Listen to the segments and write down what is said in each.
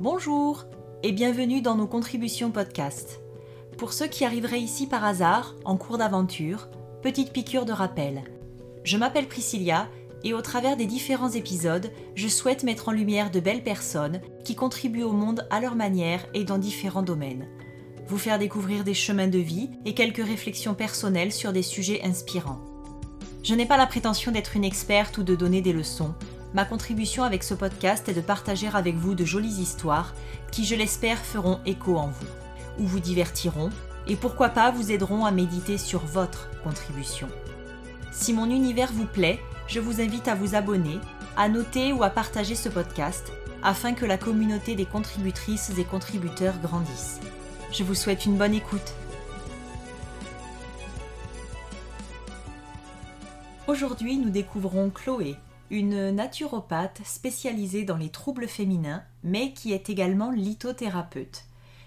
Bonjour et bienvenue dans nos contributions podcast. Pour ceux qui arriveraient ici par hasard, en cours d'aventure, petite piqûre de rappel. Je m'appelle Priscilla et au travers des différents épisodes, je souhaite mettre en lumière de belles personnes qui contribuent au monde à leur manière et dans différents domaines. Vous faire découvrir des chemins de vie et quelques réflexions personnelles sur des sujets inspirants. Je n'ai pas la prétention d'être une experte ou de donner des leçons. Ma contribution avec ce podcast est de partager avec vous de jolies histoires qui, je l'espère, feront écho en vous, ou vous divertiront, et pourquoi pas vous aideront à méditer sur votre contribution. Si mon univers vous plaît, je vous invite à vous abonner, à noter ou à partager ce podcast afin que la communauté des contributrices et contributeurs grandisse. Je vous souhaite une bonne écoute. Aujourd'hui, nous découvrons Chloé, une naturopathe spécialisée dans les troubles féminins, mais qui est également lithothérapeute.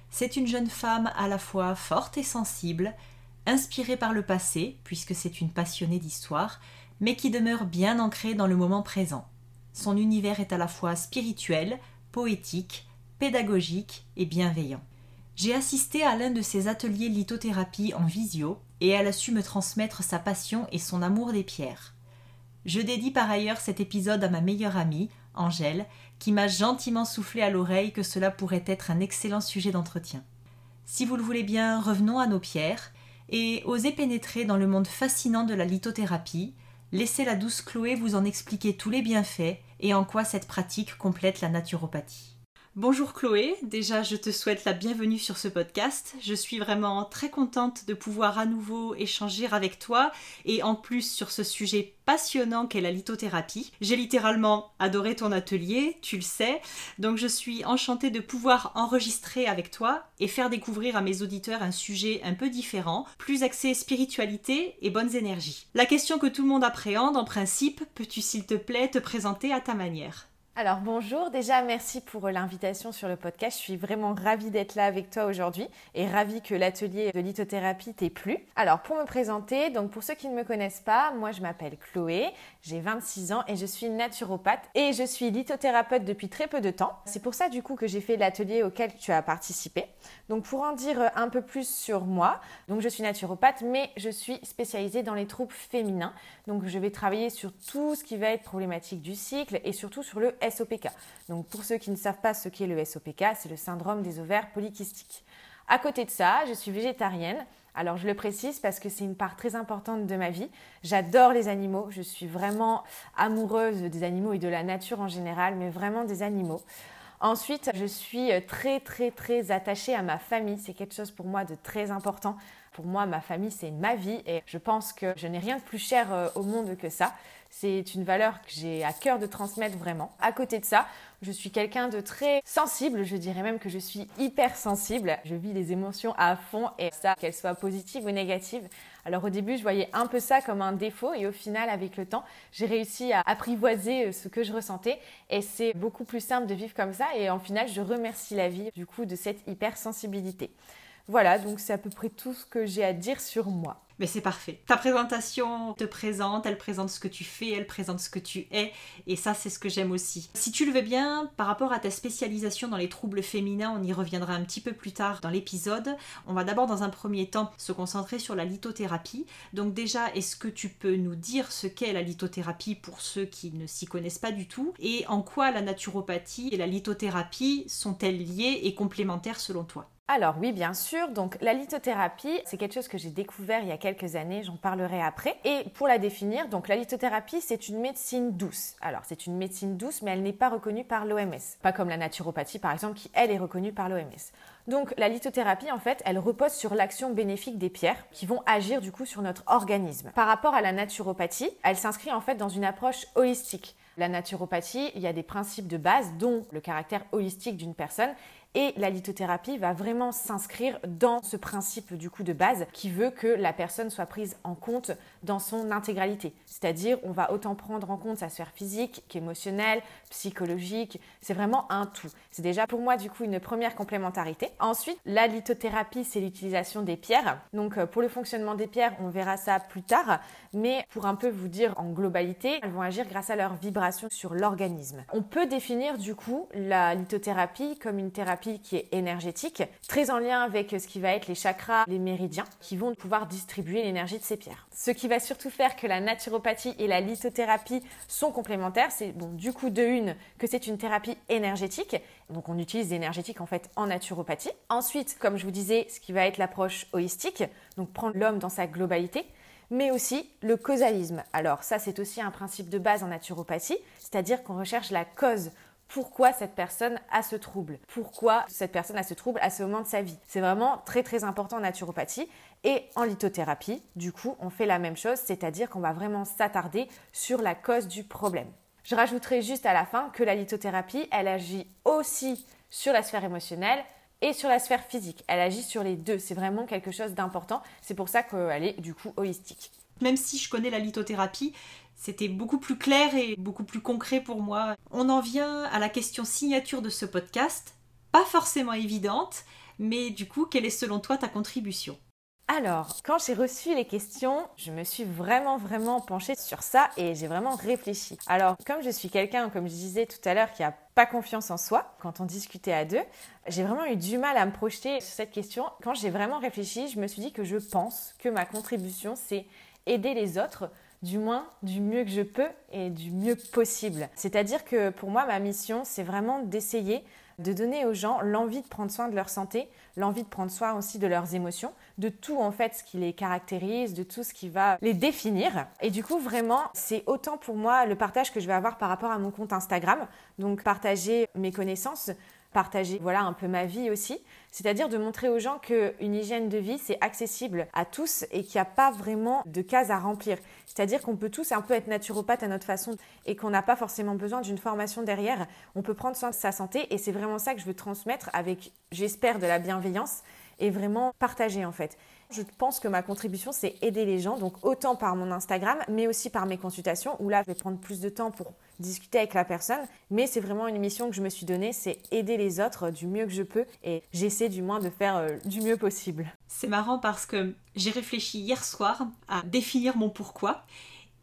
C'est une jeune femme à la fois forte et sensible, inspirée par le passé, puisque c'est une passionnée d'histoire, mais qui demeure bien ancrée dans le moment présent. Son univers est à la fois spirituel, poétique, pédagogique et bienveillant. J'ai assisté à l'un de ses ateliers lithothérapie en visio et elle a su me transmettre sa passion et son amour des pierres. Je dédie par ailleurs cet épisode à ma meilleure amie, Angèle, qui m'a gentiment soufflé à l'oreille que cela pourrait être un excellent sujet d'entretien. Si vous le voulez bien, revenons à nos pierres et osez pénétrer dans le monde fascinant de la lithothérapie, laissez la douce Chloé vous en expliquer tous les bienfaits et en quoi cette pratique complète la naturopathie. Bonjour Chloé, déjà je te souhaite la bienvenue sur ce podcast. Je suis vraiment très contente de pouvoir à nouveau échanger avec toi et en plus sur ce sujet passionnant qu'est la lithothérapie. J'ai littéralement adoré ton atelier, tu le sais, donc je suis enchantée de pouvoir enregistrer avec toi et faire découvrir à mes auditeurs un sujet un peu différent, plus axé spiritualité et bonnes énergies. La question que tout le monde appréhende en principe, peux-tu s'il te plaît te présenter à ta manière? Alors bonjour, déjà merci pour l'invitation sur le podcast. Je suis vraiment ravie d'être là avec toi aujourd'hui et ravie que l'atelier de lithothérapie t'ait plu. Alors pour me présenter, donc pour ceux qui ne me connaissent pas, moi je m'appelle Chloé, j'ai 26 ans et je suis naturopathe et je suis lithothérapeute depuis très peu de temps. C'est pour ça du coup que j'ai fait l'atelier auquel tu as participé. Donc pour en dire un peu plus sur moi, donc je suis naturopathe mais je suis spécialisée dans les troubles féminins. Donc je vais travailler sur tout ce qui va être problématique du cycle et surtout sur le SOPK. Donc pour ceux qui ne savent pas ce qu'est le SOPK, c'est le syndrome des ovaires polykystiques. À côté de ça, je suis végétarienne. Alors je le précise parce que c'est une part très importante de ma vie. J'adore les animaux, je suis vraiment amoureuse des animaux et de la nature en général, mais vraiment des animaux. Ensuite, je suis très très très attachée à ma famille. C'est quelque chose pour moi de très important. Pour moi, ma famille, c'est ma vie et je pense que je n'ai rien de plus cher euh, au monde que ça. C'est une valeur que j'ai à cœur de transmettre vraiment. À côté de ça, je suis quelqu'un de très sensible, je dirais même que je suis hyper sensible. Je vis les émotions à fond et ça, qu'elles soient positives ou négatives. Alors au début, je voyais un peu ça comme un défaut et au final, avec le temps, j'ai réussi à apprivoiser euh, ce que je ressentais et c'est beaucoup plus simple de vivre comme ça et en final, je remercie la vie du coup de cette hypersensibilité. Voilà, donc c'est à peu près tout ce que j'ai à dire sur moi. Mais c'est parfait. Ta présentation te présente, elle présente ce que tu fais, elle présente ce que tu es, et ça c'est ce que j'aime aussi. Si tu le veux bien, par rapport à ta spécialisation dans les troubles féminins, on y reviendra un petit peu plus tard dans l'épisode. On va d'abord dans un premier temps se concentrer sur la lithothérapie. Donc déjà, est-ce que tu peux nous dire ce qu'est la lithothérapie pour ceux qui ne s'y connaissent pas du tout, et en quoi la naturopathie et la lithothérapie sont-elles liées et complémentaires selon toi? Alors oui, bien sûr. Donc la lithothérapie, c'est quelque chose que j'ai découvert il y a quelques années, j'en parlerai après. Et pour la définir, donc la lithothérapie, c'est une médecine douce. Alors c'est une médecine douce, mais elle n'est pas reconnue par l'OMS. Pas comme la naturopathie par exemple, qui elle est reconnue par l'OMS. Donc la lithothérapie, en fait, elle repose sur l'action bénéfique des pierres qui vont agir du coup sur notre organisme. Par rapport à la naturopathie, elle s'inscrit en fait dans une approche holistique. La naturopathie, il y a des principes de base, dont le caractère holistique d'une personne, Et la lithothérapie va vraiment s'inscrire dans ce principe du coup de base qui veut que la personne soit prise en compte dans son intégralité. C'est-à-dire, on va autant prendre en compte sa sphère physique qu'émotionnelle, psychologique. C'est vraiment un tout. C'est déjà pour moi du coup une première complémentarité. Ensuite, la lithothérapie, c'est l'utilisation des pierres. Donc euh, pour le fonctionnement des pierres, on verra ça plus tard. Mais pour un peu vous dire en globalité, elles vont agir grâce à leur vibration sur l'organisme. On peut définir du coup la lithothérapie comme une thérapie qui est énergétique, très en lien avec ce qui va être les chakras, les méridiens, qui vont pouvoir distribuer l'énergie de ces pierres. Ce qui va surtout faire que la naturopathie et la lithothérapie sont complémentaires, c'est bon du coup de une que c'est une thérapie énergétique, donc on utilise l'énergétique en fait en naturopathie. Ensuite, comme je vous disais, ce qui va être l'approche holistique, donc prendre l'homme dans sa globalité mais aussi le causalisme. Alors ça, c'est aussi un principe de base en naturopathie, c'est-à-dire qu'on recherche la cause. Pourquoi cette personne a ce trouble? Pourquoi cette personne a ce trouble à ce moment de sa vie? C'est vraiment très très important en naturopathie. Et en lithothérapie, du coup, on fait la même chose, c'est-à-dire qu'on va vraiment s'attarder sur la cause du problème. Je rajouterai juste à la fin que la lithothérapie, elle agit aussi sur la sphère émotionnelle, et sur la sphère physique. Elle agit sur les deux. C'est vraiment quelque chose d'important. C'est pour ça qu'elle est du coup holistique. Même si je connais la lithothérapie, c'était beaucoup plus clair et beaucoup plus concret pour moi. On en vient à la question signature de ce podcast. Pas forcément évidente, mais du coup, quelle est selon toi ta contribution? Alors, quand j'ai reçu les questions, je me suis vraiment, vraiment penchée sur ça et j'ai vraiment réfléchi. Alors, comme je suis quelqu'un, comme je disais tout à l'heure, qui a pas confiance en soi, quand on discutait à deux, j'ai vraiment eu du mal à me projeter sur cette question. Quand j'ai vraiment réfléchi, je me suis dit que je pense que ma contribution, c'est aider les autres du moins du mieux que je peux et du mieux possible. C'est-à-dire que pour moi, ma mission, c'est vraiment d'essayer de donner aux gens l'envie de prendre soin de leur santé, l'envie de prendre soin aussi de leurs émotions, de tout en fait ce qui les caractérise, de tout ce qui va les définir. Et du coup, vraiment, c'est autant pour moi le partage que je vais avoir par rapport à mon compte Instagram, donc partager mes connaissances, partager voilà un peu ma vie aussi, c'est-à-dire de montrer aux gens qu'une hygiène de vie c'est accessible à tous et qu'il n'y a pas vraiment de cases à remplir. C'est-à-dire qu'on peut tous un peu être naturopathe à notre façon et qu'on n'a pas forcément besoin d'une formation derrière. On peut prendre soin de sa santé et c'est vraiment ça que je veux transmettre avec, j'espère, de la bienveillance et vraiment partager en fait. Je pense que ma contribution, c'est aider les gens, donc autant par mon Instagram, mais aussi par mes consultations, où là, je vais prendre plus de temps pour discuter avec la personne. Mais c'est vraiment une mission que je me suis donnée, c'est aider les autres du mieux que je peux, et j'essaie du moins de faire euh, du mieux possible. C'est marrant parce que j'ai réfléchi hier soir à définir mon pourquoi.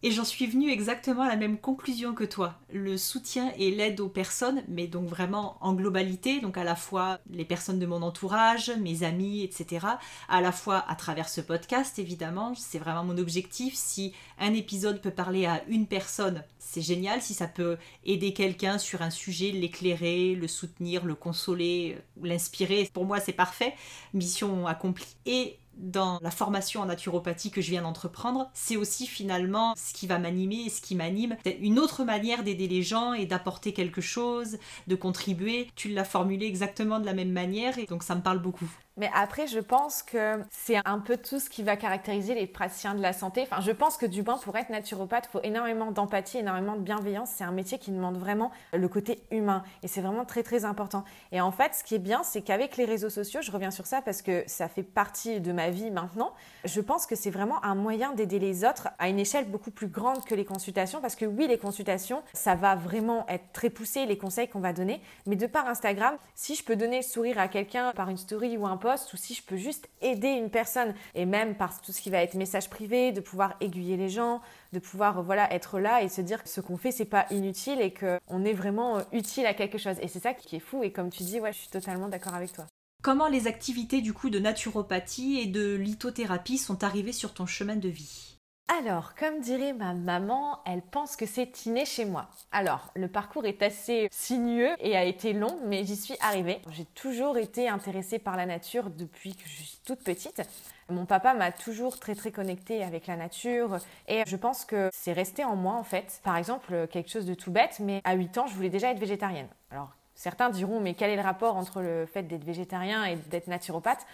Et j'en suis venue exactement à la même conclusion que toi. Le soutien et l'aide aux personnes, mais donc vraiment en globalité, donc à la fois les personnes de mon entourage, mes amis, etc. À la fois à travers ce podcast, évidemment, c'est vraiment mon objectif. Si un épisode peut parler à une personne, c'est génial. Si ça peut aider quelqu'un sur un sujet, l'éclairer, le soutenir, le consoler, l'inspirer, pour moi c'est parfait. Mission accomplie. Et dans la formation en naturopathie que je viens d'entreprendre, c'est aussi finalement ce qui va m'animer et ce qui m'anime. Une autre manière d'aider les gens et d'apporter quelque chose, de contribuer. Tu l'as formulé exactement de la même manière et donc ça me parle beaucoup. Mais après, je pense que c'est un peu tout ce qui va caractériser les praticiens de la santé. Enfin, je pense que du moins, pour être naturopathe, il faut énormément d'empathie, énormément de bienveillance. C'est un métier qui demande vraiment le côté humain. Et c'est vraiment très, très important. Et en fait, ce qui est bien, c'est qu'avec les réseaux sociaux, je reviens sur ça parce que ça fait partie de ma vie maintenant, je pense que c'est vraiment un moyen d'aider les autres à une échelle beaucoup plus grande que les consultations. Parce que oui, les consultations, ça va vraiment être très poussé, les conseils qu'on va donner. Mais de par Instagram, si je peux donner le sourire à quelqu'un par une story ou un post, ou si je peux juste aider une personne et même par tout ce qui va être message privé, de pouvoir aiguiller les gens, de pouvoir voilà être là et se dire que ce qu'on fait c'est pas inutile et qu'on est vraiment euh, utile à quelque chose. Et c'est ça qui est fou et comme tu dis, ouais, je suis totalement d'accord avec toi. Comment les activités du coup de naturopathie et de lithothérapie sont arrivées sur ton chemin de vie? Alors, comme dirait ma maman, elle pense que c'est inné chez moi. Alors, le parcours est assez sinueux et a été long, mais j'y suis arrivée. J'ai toujours été intéressée par la nature depuis que je suis toute petite. Mon papa m'a toujours très très connectée avec la nature et je pense que c'est resté en moi en fait. Par exemple, quelque chose de tout bête, mais à 8 ans, je voulais déjà être végétarienne. Alors, certains diront, mais quel est le rapport entre le fait d'être végétarien et d'être naturopathe?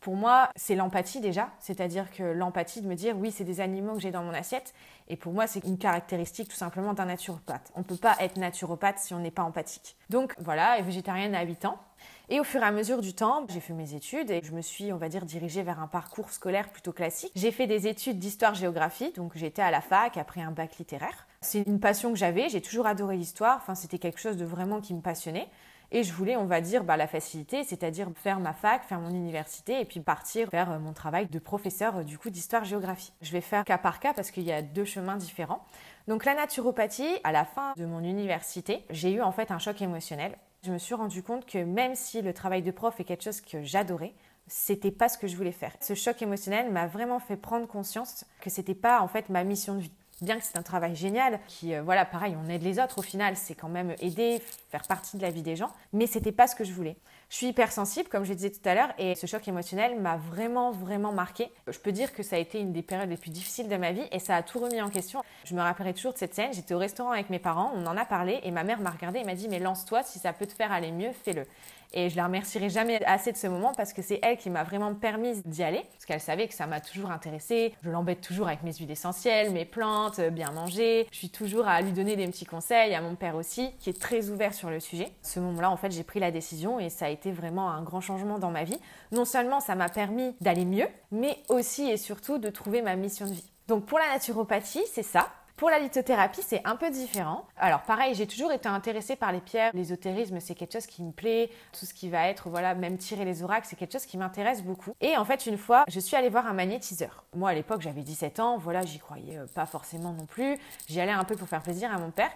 Pour moi, c'est l'empathie déjà, c'est-à-dire que l'empathie de me dire oui, c'est des animaux que j'ai dans mon assiette, et pour moi, c'est une caractéristique tout simplement d'un naturopathe. On ne peut pas être naturopathe si on n'est pas empathique. Donc voilà, végétarienne à 8 ans. Et au fur et à mesure du temps, j'ai fait mes études et je me suis, on va dire, dirigée vers un parcours scolaire plutôt classique. J'ai fait des études d'histoire-géographie, donc j'étais à la fac après un bac littéraire. C'est une passion que j'avais, j'ai toujours adoré l'histoire, enfin c'était quelque chose de vraiment qui me passionnait. Et je voulais, on va dire, bah, la facilité, c'est-à-dire faire ma fac, faire mon université et puis partir faire euh, mon travail de professeur euh, du coup d'histoire-géographie. Je vais faire cas par cas parce qu'il y a deux chemins différents. Donc la naturopathie, à la fin de mon université, j'ai eu en fait un choc émotionnel. Je me suis rendu compte que même si le travail de prof est quelque chose que j'adorais, c'était pas ce que je voulais faire. Ce choc émotionnel m'a vraiment fait prendre conscience que c'était pas en fait ma mission de vie bien que c'est un travail génial, qui, euh, voilà, pareil, on aide les autres au final, c'est quand même aider, faire partie de la vie des gens, mais c'était pas ce que je voulais. Je suis hypersensible, comme je disais tout à l'heure, et ce choc émotionnel m'a vraiment, vraiment marqué. Je peux dire que ça a été une des périodes les plus difficiles de ma vie et ça a tout remis en question. Je me rappellerai toujours de cette scène. J'étais au restaurant avec mes parents, on en a parlé et ma mère m'a regardé et m'a dit Mais lance-toi, si ça peut te faire aller mieux, fais-le. Et je la remercierai jamais assez de ce moment parce que c'est elle qui m'a vraiment permis d'y aller. Parce qu'elle savait que ça m'a toujours intéressée. Je l'embête toujours avec mes huiles essentielles, mes plantes, euh, bien manger. Je suis toujours à lui donner des petits conseils, à mon père aussi, qui est très ouvert sur le sujet. ce moment-là, en fait, j'ai pris la décision et ça a été vraiment un grand changement dans ma vie. Non seulement ça m'a permis d'aller mieux, mais aussi et surtout de trouver ma mission de vie. Donc pour la naturopathie, c'est ça. Pour la lithothérapie, c'est un peu différent. Alors pareil, j'ai toujours été intéressée par les pierres. L'ésotérisme, c'est quelque chose qui me plaît. Tout ce qui va être, voilà, même tirer les oracles, c'est quelque chose qui m'intéresse beaucoup. Et en fait, une fois, je suis allée voir un magnétiseur. Moi, à l'époque, j'avais 17 ans. Voilà, j'y croyais euh, pas forcément non plus. J'y allais un peu pour faire plaisir à mon père.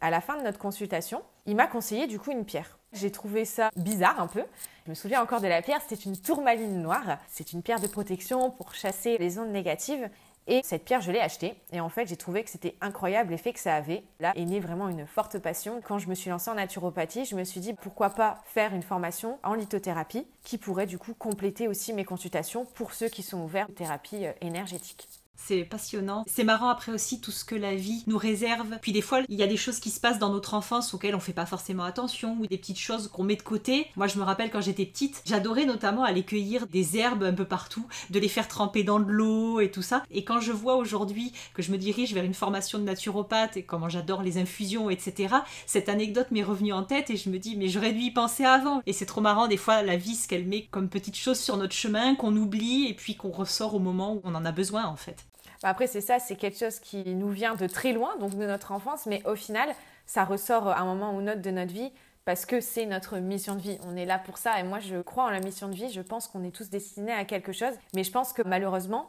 À la fin de notre consultation, il m'a conseillé du coup une pierre. J'ai trouvé ça bizarre un peu. Je me souviens encore de la pierre, c'était une tourmaline noire. C'est une pierre de protection pour chasser les ondes négatives. Et cette pierre, je l'ai achetée. Et en fait, j'ai trouvé que c'était incroyable l'effet que ça avait. Là est née vraiment une forte passion. Quand je me suis lancée en naturopathie, je me suis dit pourquoi pas faire une formation en lithothérapie qui pourrait du coup compléter aussi mes consultations pour ceux qui sont ouverts aux thérapies euh, énergétiques. C'est passionnant. C'est marrant après aussi tout ce que la vie nous réserve. Puis des fois, il y a des choses qui se passent dans notre enfance auxquelles on fait pas forcément attention ou des petites choses qu'on met de côté. Moi, je me rappelle quand j'étais petite, j'adorais notamment aller cueillir des herbes un peu partout, de les faire tremper dans de l'eau et tout ça. Et quand je vois aujourd'hui que je me dirige vers une formation de naturopathe et comment j'adore les infusions, etc., cette anecdote m'est revenue en tête et je me dis, mais j'aurais dû y penser avant. Et c'est trop marrant des fois la vie, ce qu'elle met comme petites choses sur notre chemin qu'on oublie et puis qu'on ressort au moment où on en a besoin en fait. Bah, après, c'est ça, c'est quelque chose qui nous vient de très loin, donc de notre enfance, mais au final, ça ressort à un moment ou un autre de notre vie parce que c'est notre mission de vie. On est là pour ça et moi, je crois en la mission de vie. Je pense qu'on est tous destinés à quelque chose, mais je pense que malheureusement,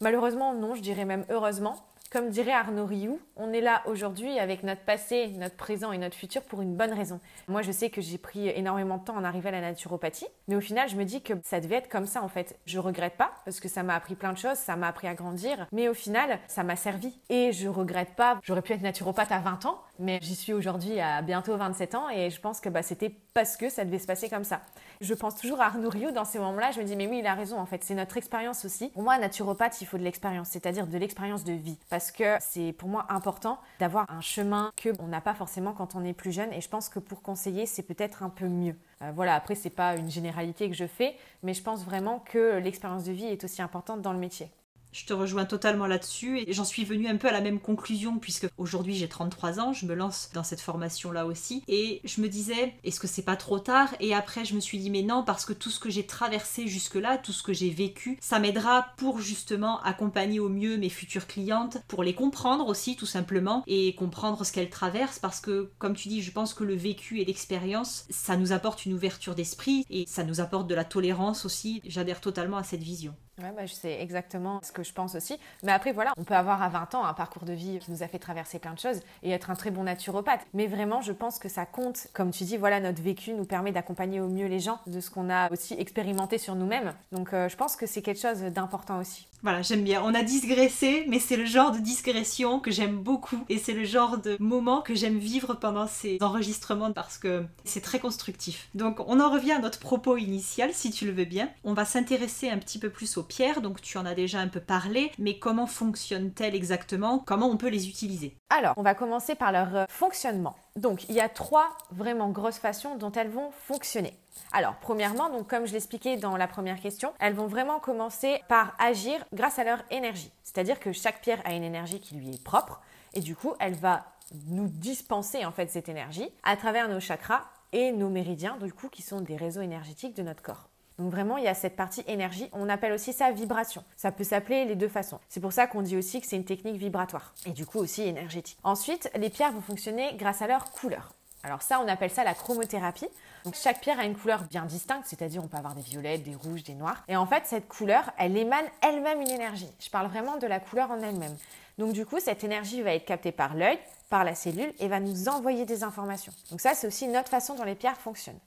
malheureusement, non, je dirais même heureusement, comme dirait Arnaud Rioux, on est là aujourd'hui avec notre passé, notre présent et notre futur pour une bonne raison. Moi, je sais que j'ai pris énormément de temps en arriver à la naturopathie, mais au final, je me dis que ça devait être comme ça en fait. Je regrette pas parce que ça m'a appris plein de choses, ça m'a appris à grandir, mais au final, ça m'a servi. Et je regrette pas. J'aurais pu être naturopathe à 20 ans, mais j'y suis aujourd'hui à bientôt 27 ans et je pense que bah, c'était parce que ça devait se passer comme ça. Je pense toujours à Arnaud Rioux dans ces moments-là, je me dis mais oui, il a raison en fait, c'est notre expérience aussi. Pour moi, naturopathe, il faut de l'expérience, c'est-à-dire de l'expérience de vie parce que c'est pour moi important d'avoir un chemin que on n'a pas forcément quand on est plus jeune et je pense que pour conseiller, c'est peut-être un peu mieux. Euh, voilà, après c'est pas une généralité que je fais, mais je pense vraiment que l'expérience de vie est aussi importante dans le métier. Je te rejoins totalement là-dessus et j'en suis venue un peu à la même conclusion puisque aujourd'hui j'ai 33 ans, je me lance dans cette formation là aussi et je me disais est-ce que c'est pas trop tard? Et après je me suis dit mais non parce que tout ce que j'ai traversé jusque-là, tout ce que j'ai vécu, ça m'aidera pour justement accompagner au mieux mes futures clientes, pour les comprendre aussi tout simplement et comprendre ce qu'elles traversent parce que comme tu dis, je pense que le vécu et l'expérience, ça nous apporte une ouverture d'esprit et ça nous apporte de la tolérance aussi. J'adhère totalement à cette vision. Ouais, bah, je sais exactement ce que je pense aussi. Mais après, voilà, on peut avoir à 20 ans un parcours de vie qui nous a fait traverser plein de choses et être un très bon naturopathe. Mais vraiment, je pense que ça compte. Comme tu dis, voilà, notre vécu nous permet d'accompagner au mieux les gens de ce qu'on a aussi expérimenté sur nous-mêmes. Donc, euh, je pense que c'est quelque chose d'important aussi. Voilà, j'aime bien. On a digressé, mais c'est le genre de digression que j'aime beaucoup et c'est le genre de moment que j'aime vivre pendant ces enregistrements parce que c'est très constructif. Donc, on en revient à notre propos initial, si tu le veux bien. On va s'intéresser un petit peu plus aux pierres, donc tu en as déjà un peu parlé, mais comment fonctionnent-elles exactement? Comment on peut les utiliser? Alors, on va commencer par leur euh, fonctionnement. Donc, il y a trois vraiment grosses façons dont elles vont fonctionner. Alors, premièrement, donc comme je l'expliquais dans la première question, elles vont vraiment commencer par agir grâce à leur énergie. C'est-à-dire que chaque pierre a une énergie qui lui est propre et du coup, elle va nous dispenser en fait cette énergie à travers nos chakras et nos méridiens, du coup, qui sont des réseaux énergétiques de notre corps. Donc vraiment, il y a cette partie énergie. On appelle aussi ça vibration. Ça peut s'appeler les deux façons. C'est pour ça qu'on dit aussi que c'est une technique vibratoire et du coup aussi énergétique. Ensuite, les pierres vont fonctionner grâce à leur couleur. Alors ça, on appelle ça la chromothérapie. Donc chaque pierre a une couleur bien distincte, c'est-à-dire on peut avoir des violettes, des rouges, des noirs. Et en fait, cette couleur, elle émane elle-même une énergie. Je parle vraiment de la couleur en elle-même. Donc du coup, cette énergie va être captée par l'œil, par la cellule et va nous envoyer des informations. Donc ça, c'est aussi une autre façon dont les pierres fonctionnent.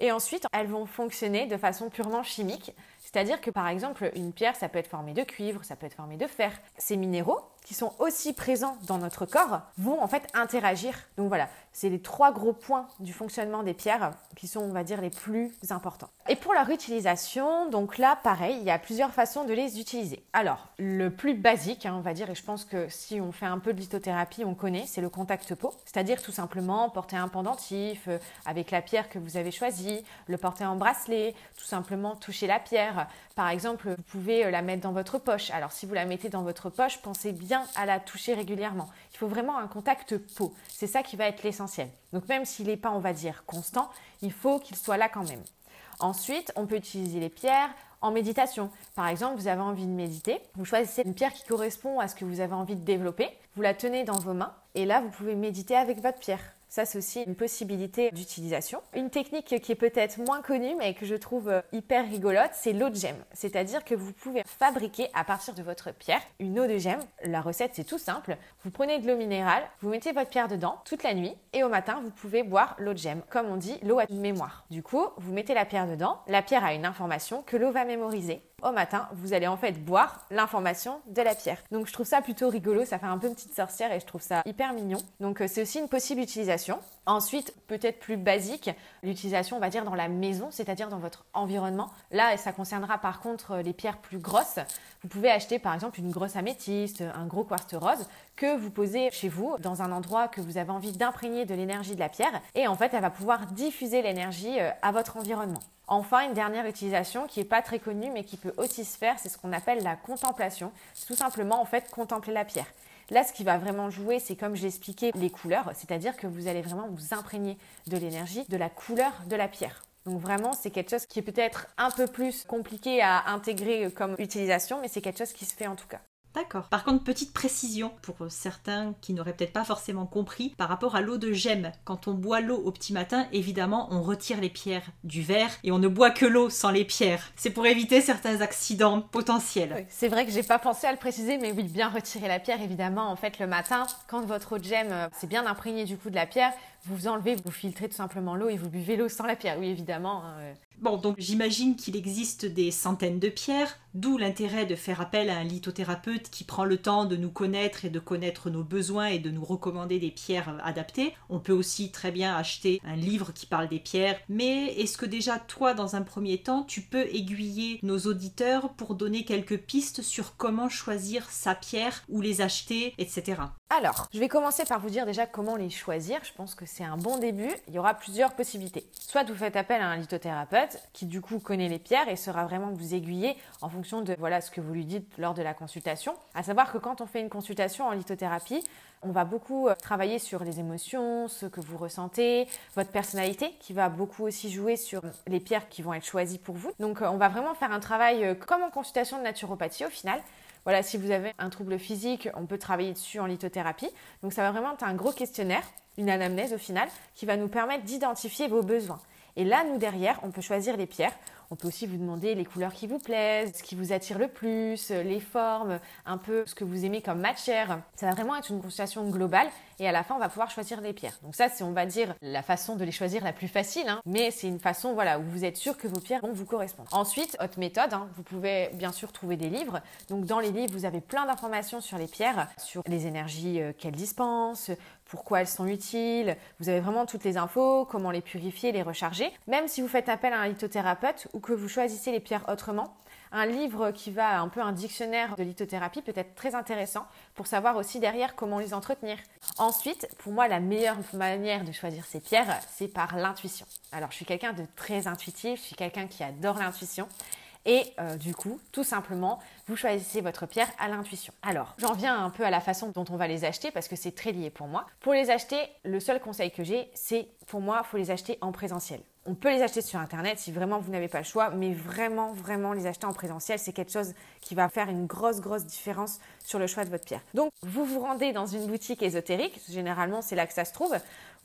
Et ensuite, elles vont fonctionner de façon purement chimique. C'est-à-dire que par exemple, une pierre, ça peut être formée de cuivre, ça peut être formée de fer. Ces minéraux, qui sont aussi présents dans notre corps, vont en fait interagir. Donc voilà, c'est les trois gros points du fonctionnement des pierres qui sont, on va dire, les plus importants. Et pour leur utilisation, donc là, pareil, il y a plusieurs façons de les utiliser. Alors, le plus basique, hein, on va dire, et je pense que si on fait un peu de lithothérapie, on connaît, c'est le contact peau. C'est-à-dire tout simplement porter un pendentif euh, avec la pierre que vous avez choisie, le porter en bracelet, tout simplement toucher la pierre. Par exemple, vous pouvez euh, la mettre dans votre poche. Alors, si vous la mettez dans votre poche, pensez bien à la toucher régulièrement. Il faut vraiment un contact peau. C'est ça qui va être l'essentiel. Donc même s'il n'est pas, on va dire, constant, il faut qu'il soit là quand même. Ensuite, on peut utiliser les pierres en méditation. Par exemple, vous avez envie de méditer, vous choisissez une pierre qui correspond à ce que vous avez envie de développer, vous la tenez dans vos mains et là, vous pouvez méditer avec votre pierre. Ça, c'est aussi une possibilité d'utilisation. Une technique qui est peut-être moins connue, mais que je trouve euh, hyper rigolote, c'est l'eau de gemme. C'est-à-dire que vous pouvez fabriquer à partir de votre pierre une eau de gemme. La recette, c'est tout simple. Vous prenez de l'eau minérale, vous mettez votre pierre dedans toute la nuit, et au matin, vous pouvez boire l'eau de gemme. Comme on dit, l'eau a une mémoire. Du coup, vous mettez la pierre dedans, la pierre a une information que l'eau va mémoriser au matin, vous allez en fait boire l'information de la pierre. Donc je trouve ça plutôt rigolo, ça fait un peu une petite sorcière et je trouve ça hyper mignon. Donc euh, c'est aussi une possible utilisation. Ensuite, peut-être plus basique, l'utilisation, on va dire, dans la maison, c'est-à-dire dans votre environnement. Là, ça concernera par contre euh, les pierres plus grosses. Vous pouvez acheter par exemple une grosse améthyste, un gros quartz rose que vous posez chez vous dans un endroit que vous avez envie d'imprégner de l'énergie de la pierre et en fait, elle va pouvoir diffuser l'énergie euh, à votre environnement. Enfin, une dernière utilisation qui n'est pas très connue mais qui peut aussi se faire, c'est ce qu'on appelle la contemplation. C'est tout simplement en fait contempler la pierre. Là, ce qui va vraiment jouer, c'est comme j'ai expliqué, les couleurs, c'est-à-dire que vous allez vraiment vous imprégner de l'énergie, de la couleur de la pierre. Donc vraiment, c'est quelque chose qui est peut-être un peu plus compliqué à intégrer comme utilisation, mais c'est quelque chose qui se fait en tout cas. D'accord. Par contre, petite précision pour certains qui n'auraient peut-être pas forcément compris par rapport à l'eau de gemme. Quand on boit l'eau au petit matin, évidemment, on retire les pierres du verre et on ne boit que l'eau sans les pierres. C'est pour éviter certains accidents potentiels. c'est vrai que j'ai pas pensé à le préciser, mais oui, bien retirer la pierre, évidemment. En fait, le matin, quand votre eau de gemme euh, s'est bien imprégné du coup de la pierre, vous enlevez, vous filtrez tout simplement l'eau et vous buvez l'eau sans la pierre. Oui, évidemment. Hein. Bon, donc j'imagine qu'il existe des centaines de pierres, d'où l'intérêt de faire appel à un lithothérapeute qui prend le temps de nous connaître et de connaître nos besoins et de nous recommander des pierres adaptées. On peut aussi très bien acheter un livre qui parle des pierres, mais est-ce que déjà toi, dans un premier temps, tu peux aiguiller nos auditeurs pour donner quelques pistes sur comment choisir sa pierre, ou les acheter, etc. Alors, je vais commencer par vous dire déjà comment les choisir. Je pense que c'est un bon début. Il y aura plusieurs possibilités. Soit vous faites appel à un lithothérapeute qui du coup connaît les pierres et sera vraiment vous aiguiller en fonction de voilà ce que vous lui dites lors de la consultation. À savoir que quand on fait une consultation en lithothérapie, on va beaucoup euh, travailler sur les émotions, ce que vous ressentez, votre personnalité qui va beaucoup aussi jouer sur les pierres qui vont être choisies pour vous. Donc euh, on va vraiment faire un travail euh, comme en consultation de naturopathie au final voilà, si vous avez un trouble physique, on peut travailler dessus en lithothérapie. Donc ça va vraiment être un gros questionnaire, une anamnèse au final, qui va nous permettre d'identifier vos besoins. Et là, nous derrière, on peut choisir les pierres. On peut aussi vous demander les couleurs qui vous plaisent, ce qui vous attire le plus, les formes, un peu ce que vous aimez comme matière. Ça va vraiment être une consultation globale et à la fin, on va pouvoir choisir les pierres. Donc ça, c'est, on va dire, la façon de les choisir la plus facile, hein. mais c'est une façon, voilà, où vous êtes sûr que vos pierres vont vous correspondre. Ensuite, autre méthode, hein, vous pouvez bien sûr trouver des livres. Donc dans les livres, vous avez plein d'informations sur les pierres, sur les énergies euh, qu'elles dispensent, pourquoi elles sont utiles. Vous avez vraiment toutes les infos, comment les purifier, les recharger. Même si vous faites appel à un lithothérapeute ou que vous choisissez les pierres autrement, un livre qui va un peu un dictionnaire de lithothérapie peut être très intéressant pour savoir aussi derrière comment les entretenir. Ensuite, pour moi, la meilleure manière de choisir ces pierres, c'est par l'intuition. Alors, je suis quelqu'un de très intuitif, je suis quelqu'un qui adore l'intuition. Et euh, du coup, tout simplement, vous choisissez votre pierre à l'intuition. Alors, j'en viens un peu à la façon dont on va les acheter parce que c'est très lié pour moi. Pour les acheter, le seul conseil que j'ai, c'est pour moi, il faut les acheter en présentiel. On peut les acheter sur Internet si vraiment vous n'avez pas le choix, mais vraiment, vraiment les acheter en présentiel, c'est quelque chose qui va faire une grosse, grosse différence sur le choix de votre pierre. Donc, vous vous rendez dans une boutique ésotérique, généralement c'est là que ça se trouve,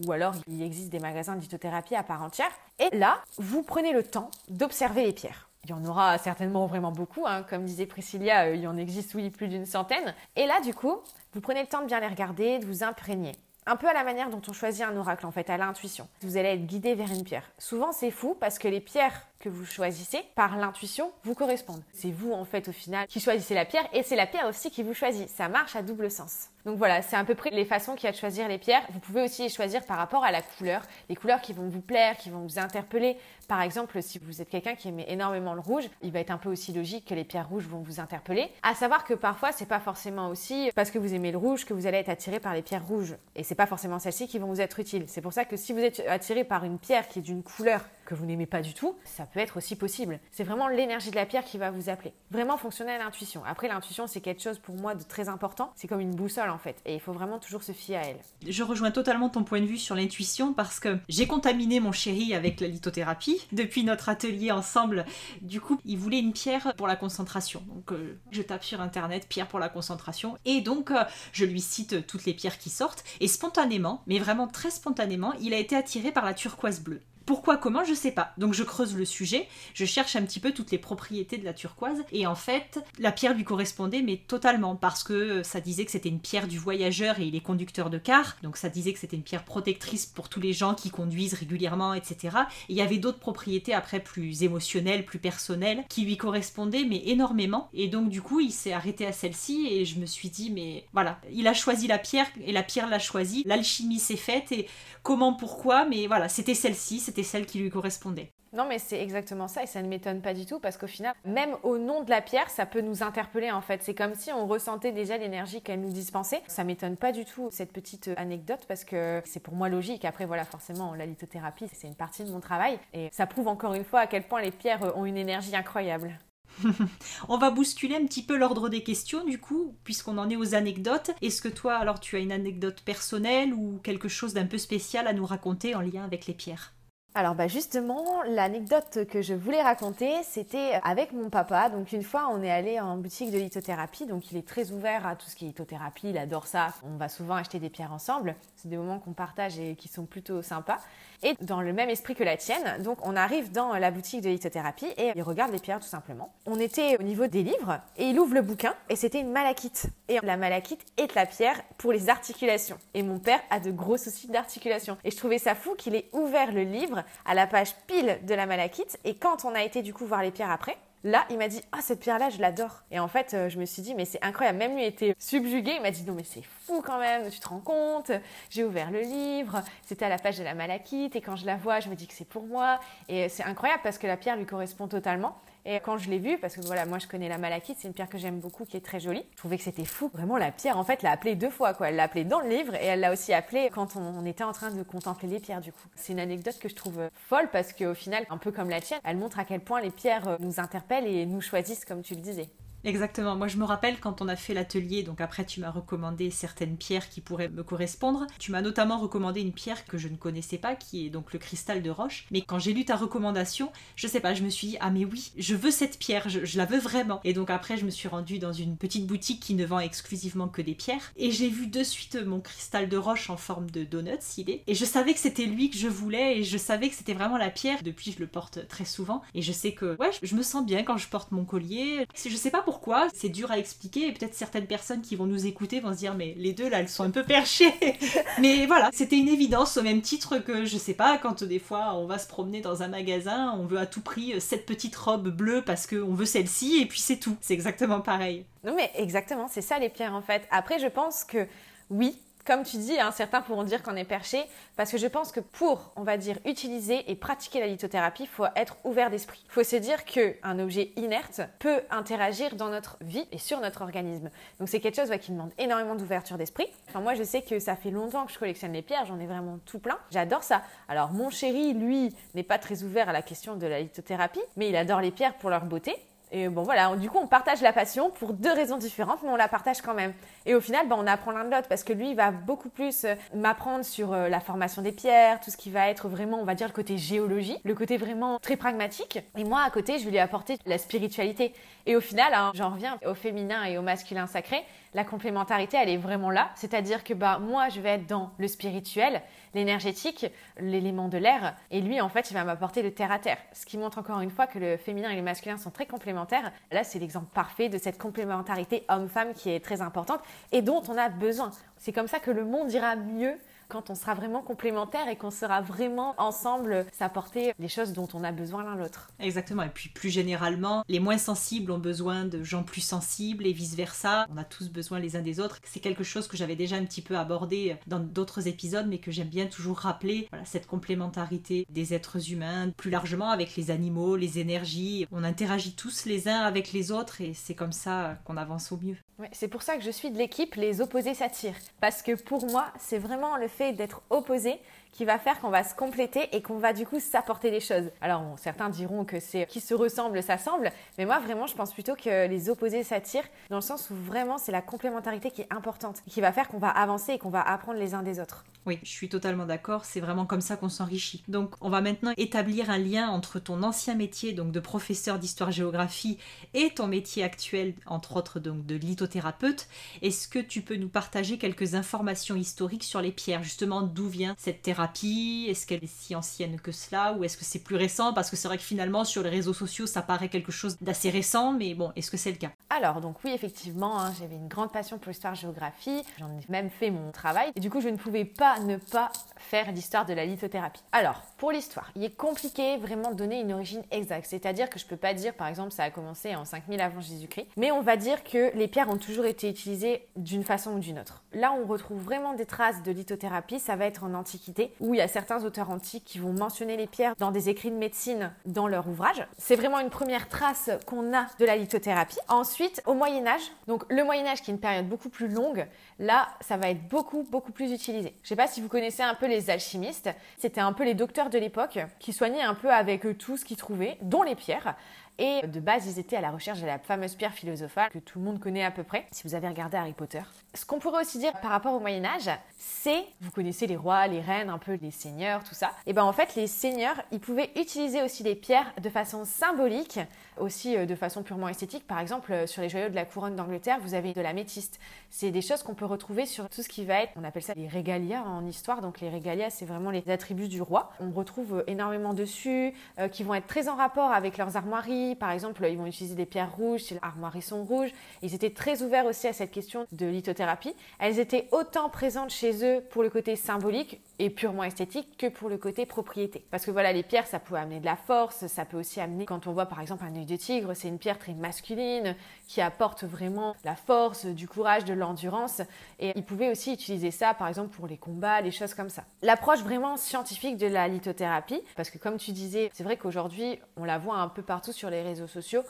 ou alors il existe des magasins de à part entière, et là, vous prenez le temps d'observer les pierres. Il y en aura certainement vraiment beaucoup, hein. comme disait Priscilla, euh, il y en existe, oui, plus d'une centaine. Et là, du coup, vous prenez le temps de bien les regarder, de vous imprégner. Un peu à la manière dont on choisit un oracle, en fait, à l'intuition. Vous allez être guidé vers une pierre. Souvent, c'est fou parce que les pierres que vous choisissez, par l'intuition, vous correspondent. C'est vous, en fait, au final, qui choisissez la pierre et c'est la pierre aussi qui vous choisit. Ça marche à double sens. Donc voilà, c'est à peu près les façons qu'il y a de choisir les pierres. Vous pouvez aussi les choisir par rapport à la couleur, les couleurs qui vont vous plaire, qui vont vous interpeller. Par exemple, si vous êtes quelqu'un qui aime énormément le rouge, il va être un peu aussi logique que les pierres rouges vont vous interpeller. À savoir que parfois, c'est pas forcément aussi parce que vous aimez le rouge que vous allez être attiré par les pierres rouges. Et c'est pas forcément celles-ci qui vont vous être utiles. C'est pour ça que si vous êtes attiré par une pierre qui est d'une couleur que vous n'aimez pas du tout, ça peut être aussi possible. C'est vraiment l'énergie de la pierre qui va vous appeler. Vraiment fonctionner à l'intuition. Après, l'intuition, c'est quelque chose pour moi de très important. C'est comme une boussole en fait. Et il faut vraiment toujours se fier à elle. Je rejoins totalement ton point de vue sur l'intuition parce que j'ai contaminé mon chéri avec la lithothérapie depuis notre atelier ensemble. Du coup, il voulait une pierre pour la concentration. Donc, euh, je tape sur internet pierre pour la concentration. Et donc, euh, je lui cite toutes les pierres qui sortent. Et spontanément, mais vraiment très spontanément, il a été attiré par la turquoise bleue. Pourquoi, comment, je sais pas. Donc je creuse le sujet, je cherche un petit peu toutes les propriétés de la turquoise, et en fait, la pierre lui correspondait, mais totalement, parce que ça disait que c'était une pierre du voyageur et il est conducteur de car, donc ça disait que c'était une pierre protectrice pour tous les gens qui conduisent régulièrement, etc. Et il y avait d'autres propriétés après plus émotionnelles, plus personnelles, qui lui correspondaient, mais énormément. Et donc du coup, il s'est arrêté à celle-ci, et je me suis dit, mais voilà, il a choisi la pierre, et la pierre l'a choisi, l'alchimie s'est faite, et comment, pourquoi, mais voilà, c'était celle-ci, c'était celle qui lui correspondait. Non, mais c'est exactement ça et ça ne m'étonne pas du tout parce qu'au final, même au nom de la pierre, ça peut nous interpeller en fait. C'est comme si on ressentait déjà l'énergie qu'elle nous dispensait. Ça m'étonne pas du tout cette petite anecdote parce que c'est pour moi logique. Après, voilà, forcément, la lithothérapie, c'est une partie de mon travail et ça prouve encore une fois à quel point les pierres ont une énergie incroyable. on va bousculer un petit peu l'ordre des questions du coup, puisqu'on en est aux anecdotes. Est-ce que toi, alors, tu as une anecdote personnelle ou quelque chose d'un peu spécial à nous raconter en lien avec les pierres? Alors bah justement, l'anecdote que je voulais raconter, c'était avec mon papa. Donc une fois, on est allé en boutique de lithothérapie, donc il est très ouvert à tout ce qui est lithothérapie, il adore ça. On va souvent acheter des pierres ensemble. C'est des moments qu'on partage et qui sont plutôt sympas et dans le même esprit que la tienne. Donc on arrive dans la boutique de lithothérapie et il regarde les pierres tout simplement. On était au niveau des livres et il ouvre le bouquin et c'était une malachite. Et la malachite est la pierre pour les articulations. Et mon père a de gros soucis d'articulation. Et je trouvais ça fou qu'il ait ouvert le livre à la page pile de la malachite et quand on a été du coup voir les pierres après, Là, il m'a dit Ah, cette pierre-là, je l'adore. Et en fait, euh, je me suis dit Mais c'est incroyable. Même lui était subjugué. Il m'a dit Non, mais c'est fou quand même. Tu te rends compte? J'ai ouvert le livre. C'était à la page de la malachite. Et quand je la vois, je me dis que c'est pour moi. Et c'est incroyable parce que la pierre lui correspond totalement. Et quand je l'ai vue, parce que voilà, moi je connais la malachite, c'est une pierre que j'aime beaucoup, qui est très jolie. Je trouvais que c'était fou. Vraiment, la pierre, en fait, l'a appelée deux fois, quoi. Elle l'a appelée dans le livre et elle l'a aussi appelée quand on, était en train de contempler les pierres, du coup. C'est une anecdote que je trouve folle parce qu'au final, un peu comme la tienne, elle montre à quel point les pierres nous interpellent et nous choisissent, comme tu le disais. Exactement. Moi, je me rappelle quand on a fait l'atelier, donc après, tu m'as recommandé certaines pierres qui pourraient me correspondre. Tu m'as notamment recommandé une pierre que je ne connaissais pas, qui est donc le cristal de roche. Mais quand j'ai lu ta recommandation, je sais pas, je me suis dit, ah mais oui, je veux cette pierre, je, la veux vraiment. Et donc après, je me suis rendue dans une petite boutique qui ne vend exclusivement que des pierres. Et j'ai vu de suite mon cristal de roche en forme de donut, il est. Et je savais que c'était lui que je voulais, et je savais que c'était vraiment la pierre. Depuis, je le porte très souvent. Et je sais que, ouais, je me sens bien quand je porte mon collier. Je sais pas pourquoi pourquoi, c'est dur à expliquer et peut-être certaines personnes qui vont nous écouter vont se dire mais les deux là elles sont un peu perchées. mais voilà, c'était une évidence au même titre que je sais pas quand des fois on va se promener dans un magasin, on veut à tout prix cette petite robe bleue parce qu'on veut celle-ci et puis c'est tout. C'est exactement pareil. Non mais exactement, c'est ça les pierres en fait. Après je pense que oui, Comme tu dis, hein, certains pourront dire qu'on est perché, parce que je pense que pour, on va dire, utiliser et pratiquer la lithothérapie, il faut être ouvert d'esprit. Il faut se dire qu'un objet inerte peut interagir dans notre vie et sur notre organisme. Donc c'est quelque chose qui demande énormément d'ouverture d'esprit. Enfin, moi, je sais que ça fait longtemps que je collectionne les pierres, j'en ai vraiment tout plein. J'adore ça. Alors mon chéri, lui, n'est pas très ouvert à la question de la lithothérapie, mais il adore les pierres pour leur beauté. Et bon voilà, du coup on partage la passion pour deux raisons différentes, mais on la partage quand même. Et au final, ben, on apprend l'un de l'autre parce que lui il va beaucoup plus euh, m'apprendre sur euh, la formation des pierres, tout ce qui va être vraiment, on va dire, le côté géologie, le côté vraiment très pragmatique. Et moi à côté, je vais lui apporter la spiritualité. Et au final, hein, j'en reviens au féminin et au masculin sacré la complémentarité, elle est vraiment là. C'est-à-dire que bah, moi, je vais être dans le spirituel, l'énergétique, l'élément de l'air, et lui, en fait, il va m'apporter le terre-à-terre. Ce qui montre encore une fois que le féminin et le masculin sont très complémentaires. Là, c'est l'exemple parfait de cette complémentarité homme-femme qui est très importante et dont on a besoin. C'est comme ça que le monde ira mieux quand on sera vraiment complémentaires et qu'on sera vraiment ensemble s'apporter les choses dont on a besoin l'un l'autre. Exactement. Et puis plus généralement, les moins sensibles ont besoin de gens plus sensibles et vice-versa. On a tous besoin les uns des autres. C'est quelque chose que j'avais déjà un petit peu abordé dans d'autres épisodes, mais que j'aime bien toujours rappeler. Voilà, cette complémentarité des êtres humains, plus largement avec les animaux, les énergies. On interagit tous les uns avec les autres et c'est comme ça qu'on avance au mieux. c'est pour ça que je suis de l'équipe Les opposés s'attirent. Parce que pour moi, c'est vraiment le fait d'être opposé qui va faire qu'on va se compléter et qu'on va du coup s'apporter des choses. Alors certains diront que c'est qui se ressemble s'assemble, mais moi vraiment je pense plutôt que les opposés s'attirent dans le sens où vraiment c'est la complémentarité qui est importante, qui va faire qu'on va avancer et qu'on va apprendre les uns des autres. Oui, je suis totalement d'accord, c'est vraiment comme ça qu'on s'enrichit. Donc on va maintenant établir un lien entre ton ancien métier donc de professeur d'histoire-géographie et ton métier actuel entre autres donc de lithothérapeute. Est-ce que tu peux nous partager quelques informations historiques sur les pierres, justement d'où vient cette thérapie est-ce qu'elle est si ancienne que cela ou est-ce que c'est plus récent? Parce que c'est vrai que finalement sur les réseaux sociaux ça paraît quelque chose d'assez récent, mais bon, est-ce que c'est le cas? Alors donc oui effectivement, hein, j'avais une grande passion pour l'histoire-géographie, j'en ai même fait mon travail. Et du coup je ne pouvais pas ne pas faire l'histoire de la lithothérapie. Alors pour l'histoire, il est compliqué vraiment de donner une origine exacte, c'est-à-dire que je peux pas dire par exemple ça a commencé en 5000 avant Jésus-Christ, mais on va dire que les pierres ont toujours été utilisées d'une façon ou d'une autre. Là on retrouve vraiment des traces de lithothérapie, ça va être en Antiquité où il y a certains auteurs antiques qui vont mentionner les pierres dans des écrits de médecine dans leur ouvrage. C'est vraiment une première trace qu'on a de la lithothérapie. Ensuite, au Moyen Âge, donc le Moyen Âge qui est une période beaucoup plus longue, là, ça va être beaucoup, beaucoup plus utilisé. Je sais pas si vous connaissez un peu les alchimistes, c'était un peu les docteurs de l'époque qui soignaient un peu avec tout ce qu'ils trouvaient, dont les pierres. Et de base, ils étaient à la recherche de la fameuse pierre philosophale que tout le monde connaît à peu près, si vous avez regardé Harry Potter. Ce qu'on pourrait aussi dire par rapport au Moyen Âge, c'est, vous connaissez les rois, les reines, un peu les seigneurs, tout ça. Et ben en fait, les seigneurs, ils pouvaient utiliser aussi les pierres de façon symbolique, aussi euh, de façon purement esthétique. Par exemple, euh, sur les joyaux de la couronne d'Angleterre, vous avez de la métiste. C'est des choses qu'on peut retrouver sur tout ce qui va être, on appelle ça les régalias en histoire. Donc les régalias, c'est vraiment les attributs du roi. On retrouve euh, énormément dessus, qui vont être très en rapport avec leurs armoiries par exemple, ils vont utiliser des pierres rouges si l'armoiries sont rouges. Ils étaient très ouverts aussi à cette question de lithothérapie. Elles étaient autant présentes chez eux pour le côté symbolique et purement esthétique que pour le côté propriété. Parce que voilà, les pierres, ça peut amener de la force, ça peut aussi amener, quand on voit par exemple un œil de tigre, c'est une pierre très masculine qui apporte vraiment la force, du courage, de l'endurance. Et ils pouvaient aussi utiliser ça, par exemple, pour les combats, les choses comme ça. L'approche vraiment scientifique de la lithothérapie, parce que comme tu disais, c'est vrai qu'aujourd'hui, on la voit un peu partout sur les réseaux sociaux,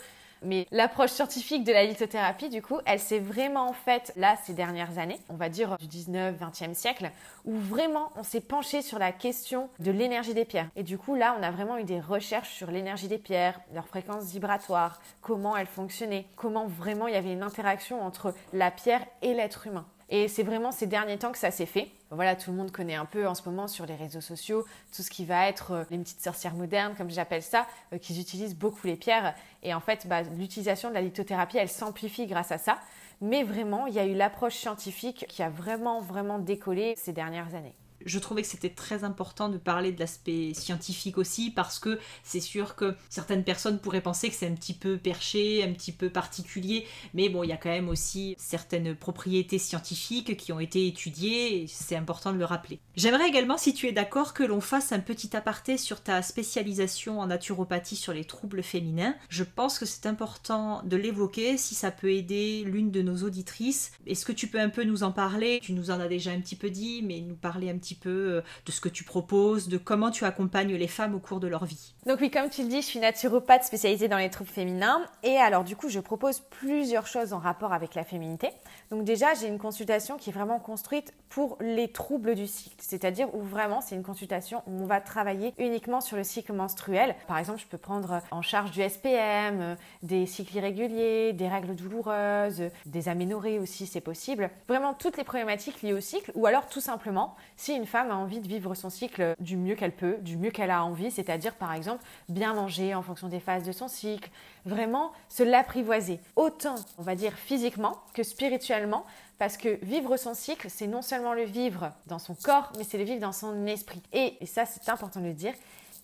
mais l'approche scientifique de la lithothérapie, du coup, elle s'est vraiment faite là ces dernières années, on va dire du 19, 20e siècle, où vraiment on s'est penché sur la question de l'énergie des pierres. Et du coup, là, on a vraiment eu des recherches sur l'énergie des pierres, leur fréquence vibratoire, comment elles fonctionnaient, comment vraiment il y avait une interaction entre la pierre et l'être humain. Et c'est vraiment ces derniers temps que ça s'est fait. Voilà, tout le monde connaît un peu en ce moment sur les réseaux sociaux tout ce qui va être euh, les petites sorcières modernes, comme j'appelle ça, euh, qui utilisent beaucoup les pierres. Et en fait, bah, l'utilisation de la lithothérapie, elle s'amplifie grâce à ça. Mais vraiment, il y a eu l'approche scientifique qui a vraiment, vraiment décollé ces dernières années. Je trouvais que c'était très important de parler de l'aspect scientifique aussi parce que c'est sûr que certaines personnes pourraient penser que c'est un petit peu perché, un petit peu particulier, mais bon, il y a quand même aussi certaines propriétés scientifiques qui ont été étudiées et c'est important de le rappeler. J'aimerais également, si tu es d'accord, que l'on fasse un petit aparté sur ta spécialisation en naturopathie sur les troubles féminins. Je pense que c'est important de l'évoquer si ça peut aider l'une de nos auditrices. Est-ce que tu peux un peu nous en parler? Tu nous en as déjà un petit peu dit, mais nous parler un petit peu euh, de ce que tu proposes, de comment tu accompagnes les femmes au cours de leur vie. Donc oui, comme tu le dis, je suis naturopathe spécialisée dans les troubles féminins et alors du coup, je propose plusieurs choses en rapport avec la féminité. Donc déjà, j'ai une consultation qui est vraiment construite pour les troubles du cycle, c'est-à-dire où vraiment c'est une consultation où on va travailler uniquement sur le cycle menstruel. Par exemple, je peux prendre en charge du SPM, euh, des cycles irréguliers, des règles douloureuses, des aménorrhées aussi, c'est possible. Vraiment toutes les problématiques liées au cycle ou alors tout simplement si femme a envie de vivre son cycle du mieux qu'elle peut, du mieux qu'elle a envie, c'est-à-dire par exemple bien manger en fonction des phases de son cycle, vraiment se l'apprivoiser, autant on va dire physiquement que spirituellement, parce que vivre son cycle, c'est non seulement le vivre dans son corps, mais c'est le vivre dans son esprit. Et, et ça c'est important de le dire,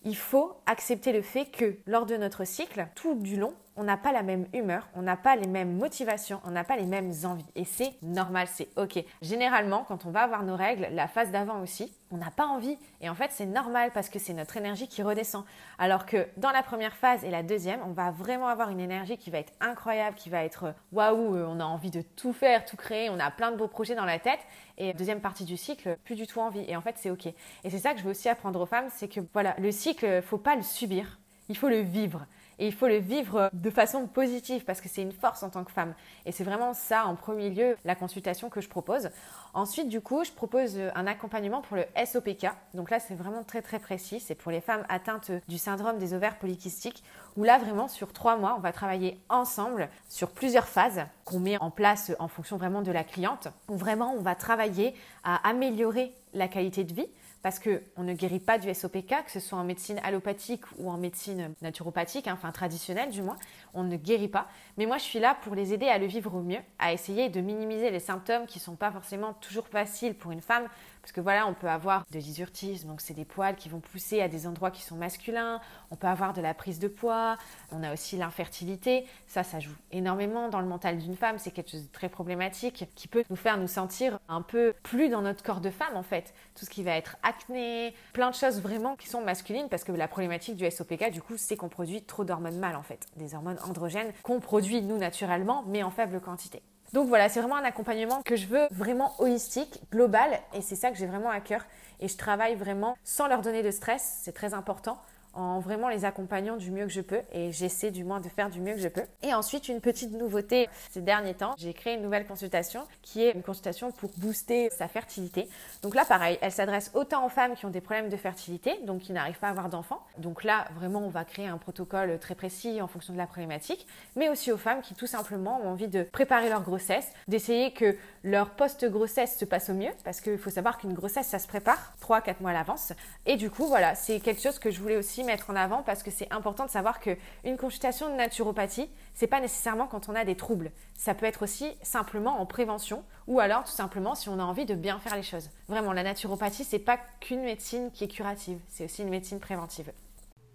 il faut accepter le fait que lors de notre cycle, tout du long, on n'a pas la même humeur, on n'a pas les mêmes motivations, on n'a pas les mêmes envies. Et c'est normal, c'est ok. Généralement, quand on va avoir nos règles, la phase d'avant aussi, on n'a pas envie. Et en fait, c'est normal parce que c'est notre énergie qui redescend. Alors que dans la première phase et la deuxième, on va vraiment avoir une énergie qui va être incroyable, qui va être waouh, euh, on a envie de tout faire, tout créer, on a plein de beaux projets dans la tête. Et deuxième partie du cycle, plus du tout envie. Et en fait, c'est ok. Et c'est ça que je veux aussi apprendre aux femmes, c'est que voilà, le cycle, faut pas le subir, il faut le vivre. Et il faut le vivre de façon positive parce que c'est une force en tant que femme. Et c'est vraiment ça, en premier lieu, la consultation que je propose. Ensuite, du coup, je propose un accompagnement pour le SOPK. Donc là, c'est vraiment très très précis. C'est pour les femmes atteintes du syndrome des ovaires polykystiques, où là, vraiment, sur trois mois, on va travailler ensemble sur plusieurs phases qu'on met en place en fonction vraiment de la cliente, où vraiment on va travailler à améliorer la qualité de vie parce qu'on ne guérit pas du SOPK, que ce soit en médecine allopathique ou en médecine naturopathique, hein, enfin traditionnelle du moins, on ne guérit pas. Mais moi, je suis là pour les aider à le vivre au mieux, à essayer de minimiser les symptômes qui ne sont pas forcément toujours faciles pour une femme, parce que voilà, on peut avoir de l'isurtisme, donc c'est des poils qui vont pousser à des endroits qui sont masculins. On peut avoir de la prise de poids. On a aussi l'infertilité. Ça, ça joue énormément dans le mental d'une femme. C'est quelque chose de très problématique qui peut nous faire nous sentir un peu plus dans notre corps de femme en fait. Tout ce qui va être acné, plein de choses vraiment qui sont masculines parce que la problématique du SOPK du coup, c'est qu'on produit trop d'hormones mâles en fait, des hormones androgènes qu'on produit nous naturellement mais en faible quantité. Donc voilà, c'est vraiment un accompagnement que je veux vraiment holistique, global, et c'est ça que j'ai vraiment à cœur. Et je travaille vraiment sans leur donner de stress, c'est très important en vraiment les accompagnant du mieux que je peux et j'essaie du moins de faire du mieux que je peux. Et ensuite, une petite nouveauté ces derniers temps, j'ai créé une nouvelle consultation qui est une consultation pour booster sa fertilité. Donc là, pareil, elle s'adresse autant aux femmes qui ont des problèmes de fertilité, donc qui n'arrivent pas à avoir d'enfants. Donc là, vraiment, on va créer un protocole très précis en fonction de la problématique, mais aussi aux femmes qui tout simplement ont envie de préparer leur grossesse, d'essayer que leur post-grossesse se passe au mieux, parce qu'il faut savoir qu'une grossesse, ça se prépare 3-4 mois à l'avance. Et du coup, voilà, c'est quelque chose que je voulais aussi mettre en avant parce que c'est important de savoir que une consultation de naturopathie, c'est pas nécessairement quand on a des troubles. Ça peut être aussi simplement en prévention ou alors tout simplement si on a envie de bien faire les choses. Vraiment, la naturopathie, c'est pas qu'une médecine qui est curative, c'est aussi une médecine préventive.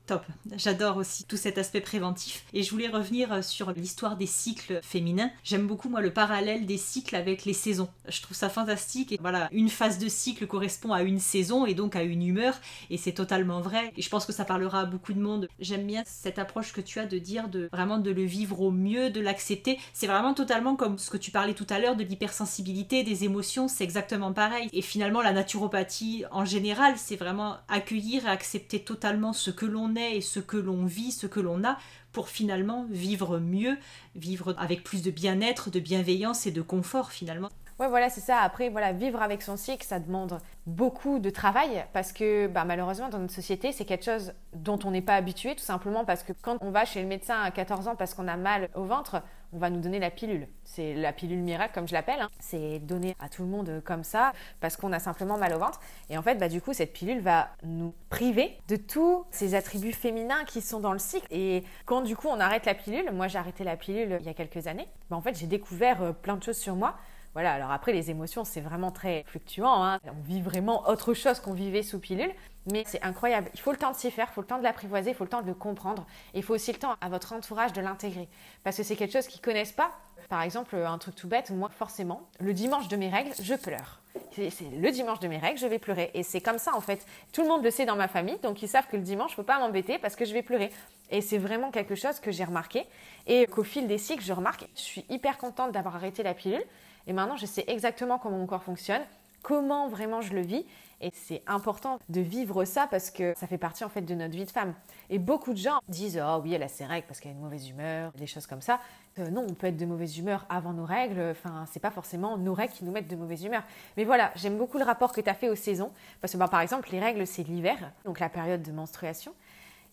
Top, j'adore aussi tout cet aspect préventif. Et je voulais revenir euh, sur l'histoire des cycles féminins. J'aime beaucoup moi le parallèle des cycles avec les saisons. Je trouve ça fantastique. Et voilà, une phase de cycle correspond à une saison et donc à une humeur. Et c'est totalement vrai. Et je pense que ça parlera à beaucoup de monde. J'aime bien cette approche que tu as de dire de vraiment de le vivre au mieux, de l'accepter. C'est vraiment totalement comme ce que tu parlais tout à l'heure de l'hypersensibilité, des émotions. C'est exactement pareil. Et finalement, la naturopathie en général, c'est vraiment accueillir et accepter totalement ce que l'on et ce que l'on vit, ce que l'on a, pour finalement vivre mieux, vivre avec plus de bien-être, de bienveillance et de confort finalement. Ouais, voilà, c'est ça. Après, voilà, vivre avec son cycle, ça demande beaucoup de travail parce que bah, malheureusement, dans notre société, c'est quelque chose dont on n'est pas habitué, tout simplement parce que quand on va chez le médecin à 14 ans parce qu'on a mal au ventre, on va nous donner la pilule. C'est la pilule miracle, comme je l'appelle. Hein. C'est donné à tout le monde comme ça parce qu'on a simplement mal au ventre. Et en fait, bah, du coup, cette pilule va nous priver de tous ces attributs féminins qui sont dans le cycle. Et quand du coup, on arrête la pilule, moi j'ai arrêté la pilule il y a quelques années, bah, en fait, j'ai découvert euh, plein de choses sur moi Voilà, alors après, les émotions, c'est vraiment très fluctuant. Hein. On vit vraiment autre chose qu'on vivait sous pilule. Mais c'est incroyable. Il faut le temps de s'y faire, il faut le temps de l'apprivoiser, il faut le temps de le comprendre. Et il faut aussi le temps à votre entourage de l'intégrer. Parce que c'est quelque chose qu'ils ne connaissent pas. Par exemple, un truc tout bête, moi, forcément, le dimanche de mes règles, je pleure. C'est le dimanche de mes règles, je vais pleurer. Et c'est comme ça, en fait. Tout le monde le sait dans ma famille, donc ils savent que le dimanche, je ne peux pas m'embêter parce que je vais pleurer. Et c'est vraiment quelque chose que j'ai remarqué. Et qu'au fil des cycles, je remarque, je suis hyper contente d'avoir arrêté la pilule. Et maintenant, je sais exactement comment mon corps fonctionne, comment vraiment je le vis. Et c'est important de vivre ça parce que ça fait partie en fait de notre vie de femme. Et beaucoup de gens disent Oh oui, elle a ses règles parce qu'elle a une mauvaise humeur, des choses comme ça. Euh, non, on peut être de mauvaise humeur avant nos règles. Enfin, c'est pas forcément nos règles qui nous mettent de mauvaise humeur. Mais voilà, j'aime beaucoup le rapport que tu as fait aux saisons. Parce que bah, par exemple, les règles, c'est l'hiver, donc la période de menstruation.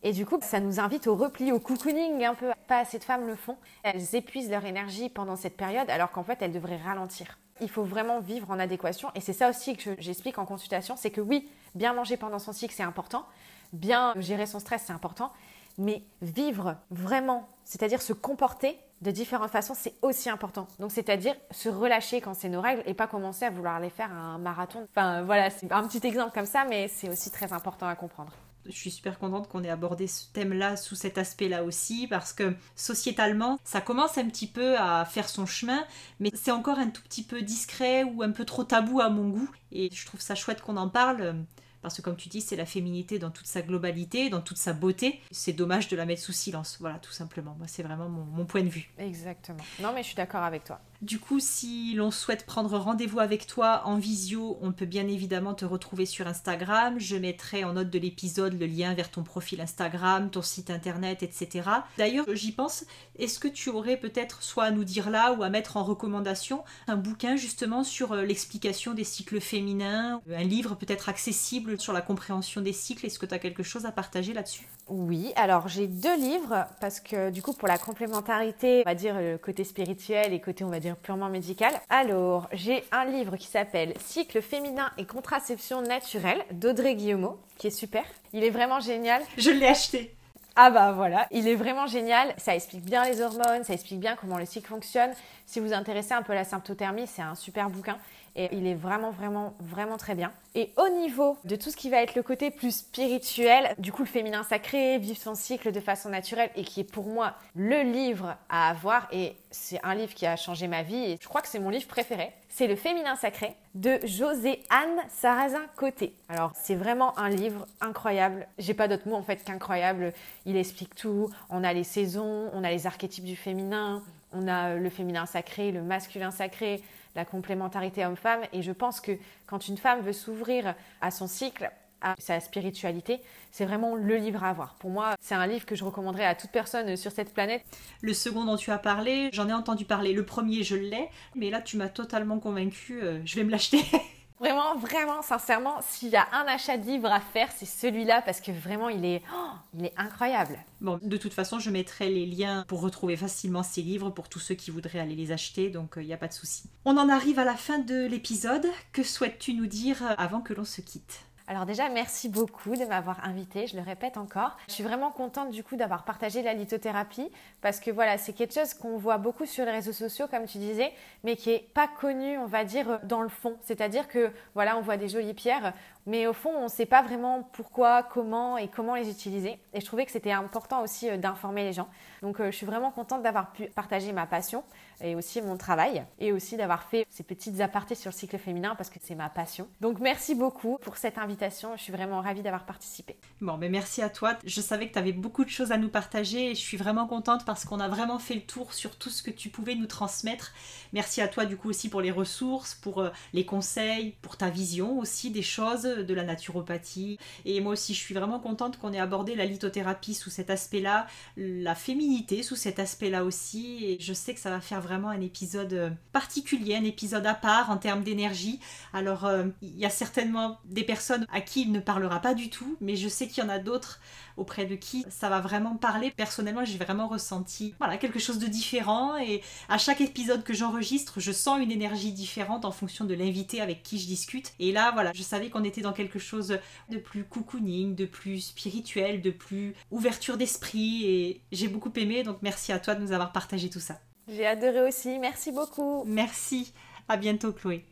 Et du coup, ça nous invite au repli, au cocooning un peu. Pas assez de femmes le font. Elles épuisent leur énergie pendant cette période alors qu'en fait, elles devraient ralentir. Il faut vraiment vivre en adéquation. Et c'est ça aussi que j'explique en consultation, c'est que oui, bien manger pendant son cycle, c'est important. Bien gérer son stress, c'est important. Mais vivre vraiment, c'est-à-dire se comporter de différentes façons, c'est aussi important. Donc, c'est-à-dire se relâcher quand c'est nos règles et pas commencer à vouloir les faire un marathon. Enfin, voilà, c'est un petit exemple comme ça, mais c'est aussi très important à comprendre je suis super contente qu'on ait abordé ce thème-là sous cet aspect-là aussi, parce que sociétalement, ça commence un petit peu à faire son chemin, mais c'est encore un tout petit peu discret ou un peu trop tabou à mon goût. Et je trouve ça chouette qu'on en parle. Parce que comme tu dis, c'est la féminité dans toute sa globalité, dans toute sa beauté. C'est dommage de la mettre sous silence. Voilà, tout simplement. Moi, c'est vraiment mon, mon, point de vue. Exactement. Non, mais je suis d'accord avec toi. Du coup, si l'on souhaite prendre rendez-vous avec toi en visio, on peut bien évidemment te retrouver sur Instagram. Je mettrai en note de l'épisode le lien vers ton profil Instagram, ton site internet, etc. D'ailleurs, j'y pense, est-ce que tu aurais peut-être soit à nous dire là ou à mettre en recommandation un bouquin justement sur euh, l'explication des cycles féminins, un livre peut-être accessible sur la compréhension des cycles? Est-ce que tu as quelque chose à partager là-dessus? Oui, alors j'ai deux livres parce que du coup pour la complémentarité, on va dire le côté spirituel et côté on va dire purement médical. Alors j'ai un livre qui s'appelle Cycle féminin et contraception naturelle d'Audrey Guillaumeau qui est super. Il est vraiment génial. Je l'ai acheté. Ah bah voilà, il est vraiment génial. Ça explique bien les hormones, ça explique bien comment le cycle fonctionne. Si vous vous intéressez un peu à la symptothermie, c'est un super bouquin et il est vraiment, vraiment, vraiment très bien. Et au niveau de tout ce qui va être le côté plus spirituel, du coup le féminin sacré, vivre son cycle de façon naturelle et qui est pour moi le livre à avoir et c'est un livre qui a changé ma vie et je crois que c'est mon livre préféré. C'est Le féminin sacré de José Anne Sarrazin Côté. Alors c'est vraiment un livre incroyable. J'ai pas d'autre mot en fait qu'incroyable. Il explique tout. On a les saisons, on a les archétypes du féminin, on a le féminin sacré, le masculin sacré, la complémentarité homme-femme. Et je pense que quand une femme veut s'ouvrir à son cycle, à sa spiritualité, c'est vraiment le livre à avoir. Pour moi, c'est un livre que je recommanderais à toute personne sur cette planète. Le second dont tu as parlé, j'en ai entendu parler. Le premier, je l'ai, mais là, tu m'as totalement convaincue. Euh, je vais me l'acheter. Vraiment, vraiment, sincèrement, s'il y a un achat de livre à faire, c'est celui-là parce que vraiment, il est, oh, il est incroyable. Bon, de toute façon, je mettrai les liens pour retrouver facilement ces livres pour tous ceux qui voudraient aller les acheter, donc il euh, n'y a pas de souci. On en arrive à la fin de l'épisode. Que souhaites-tu nous dire euh, avant que l'on se quitte? Alors déjà, merci beaucoup de m'avoir invité, je le répète encore. Je suis vraiment contente du coup d'avoir partagé la lithothérapie parce que voilà, c'est quelque chose qu'on voit beaucoup sur les réseaux sociaux comme tu disais, mais qui est pas connu, on va dire dans le fond. C'est-à-dire que voilà, on voit des jolies pierres, mais au fond, on ne sait pas vraiment pourquoi, comment et comment les utiliser. Et je trouvais que c'était important aussi euh, d'informer les gens. Donc euh, je suis vraiment contente d'avoir pu partager ma passion et aussi mon travail et aussi d'avoir fait ces petites apartés sur le cycle féminin parce que c'est ma passion. Donc merci beaucoup pour cette invitation, je suis vraiment ravie d'avoir participé. Bon, mais merci à toi. Je savais que tu avais beaucoup de choses à nous partager et je suis vraiment contente parce qu'on a vraiment fait le tour sur tout ce que tu pouvais nous transmettre. Merci à toi du coup aussi pour les ressources, pour euh, les conseils, pour ta vision aussi des choses, de la naturopathie. Et moi aussi, je suis vraiment contente qu'on ait abordé la lithothérapie sous cet aspect-là, la féminité sous cet aspect-là aussi. Et je sais que ça va faire vraiment un épisode euh, particulier, un épisode à part en termes d'énergie. Alors, euh, il y a certainement des personnes à qui il ne parlera pas du tout, mais je sais qu'il y en a d'autres auprès de qui ça va vraiment parler. Personnellement, j'ai vraiment ressenti voilà, quelque chose de différent et à chaque épisode que j'enregistre, je sens une énergie différente en fonction de l'invité avec qui je discute. Et là, voilà, je savais qu'on était dans quelque chose de plus cocooning, de plus spirituel, de plus ouverture d'esprit et j'ai beaucoup aimé donc merci à toi de nous avoir partagé tout ça. J'ai adoré aussi, merci beaucoup. Merci. À bientôt Chloé.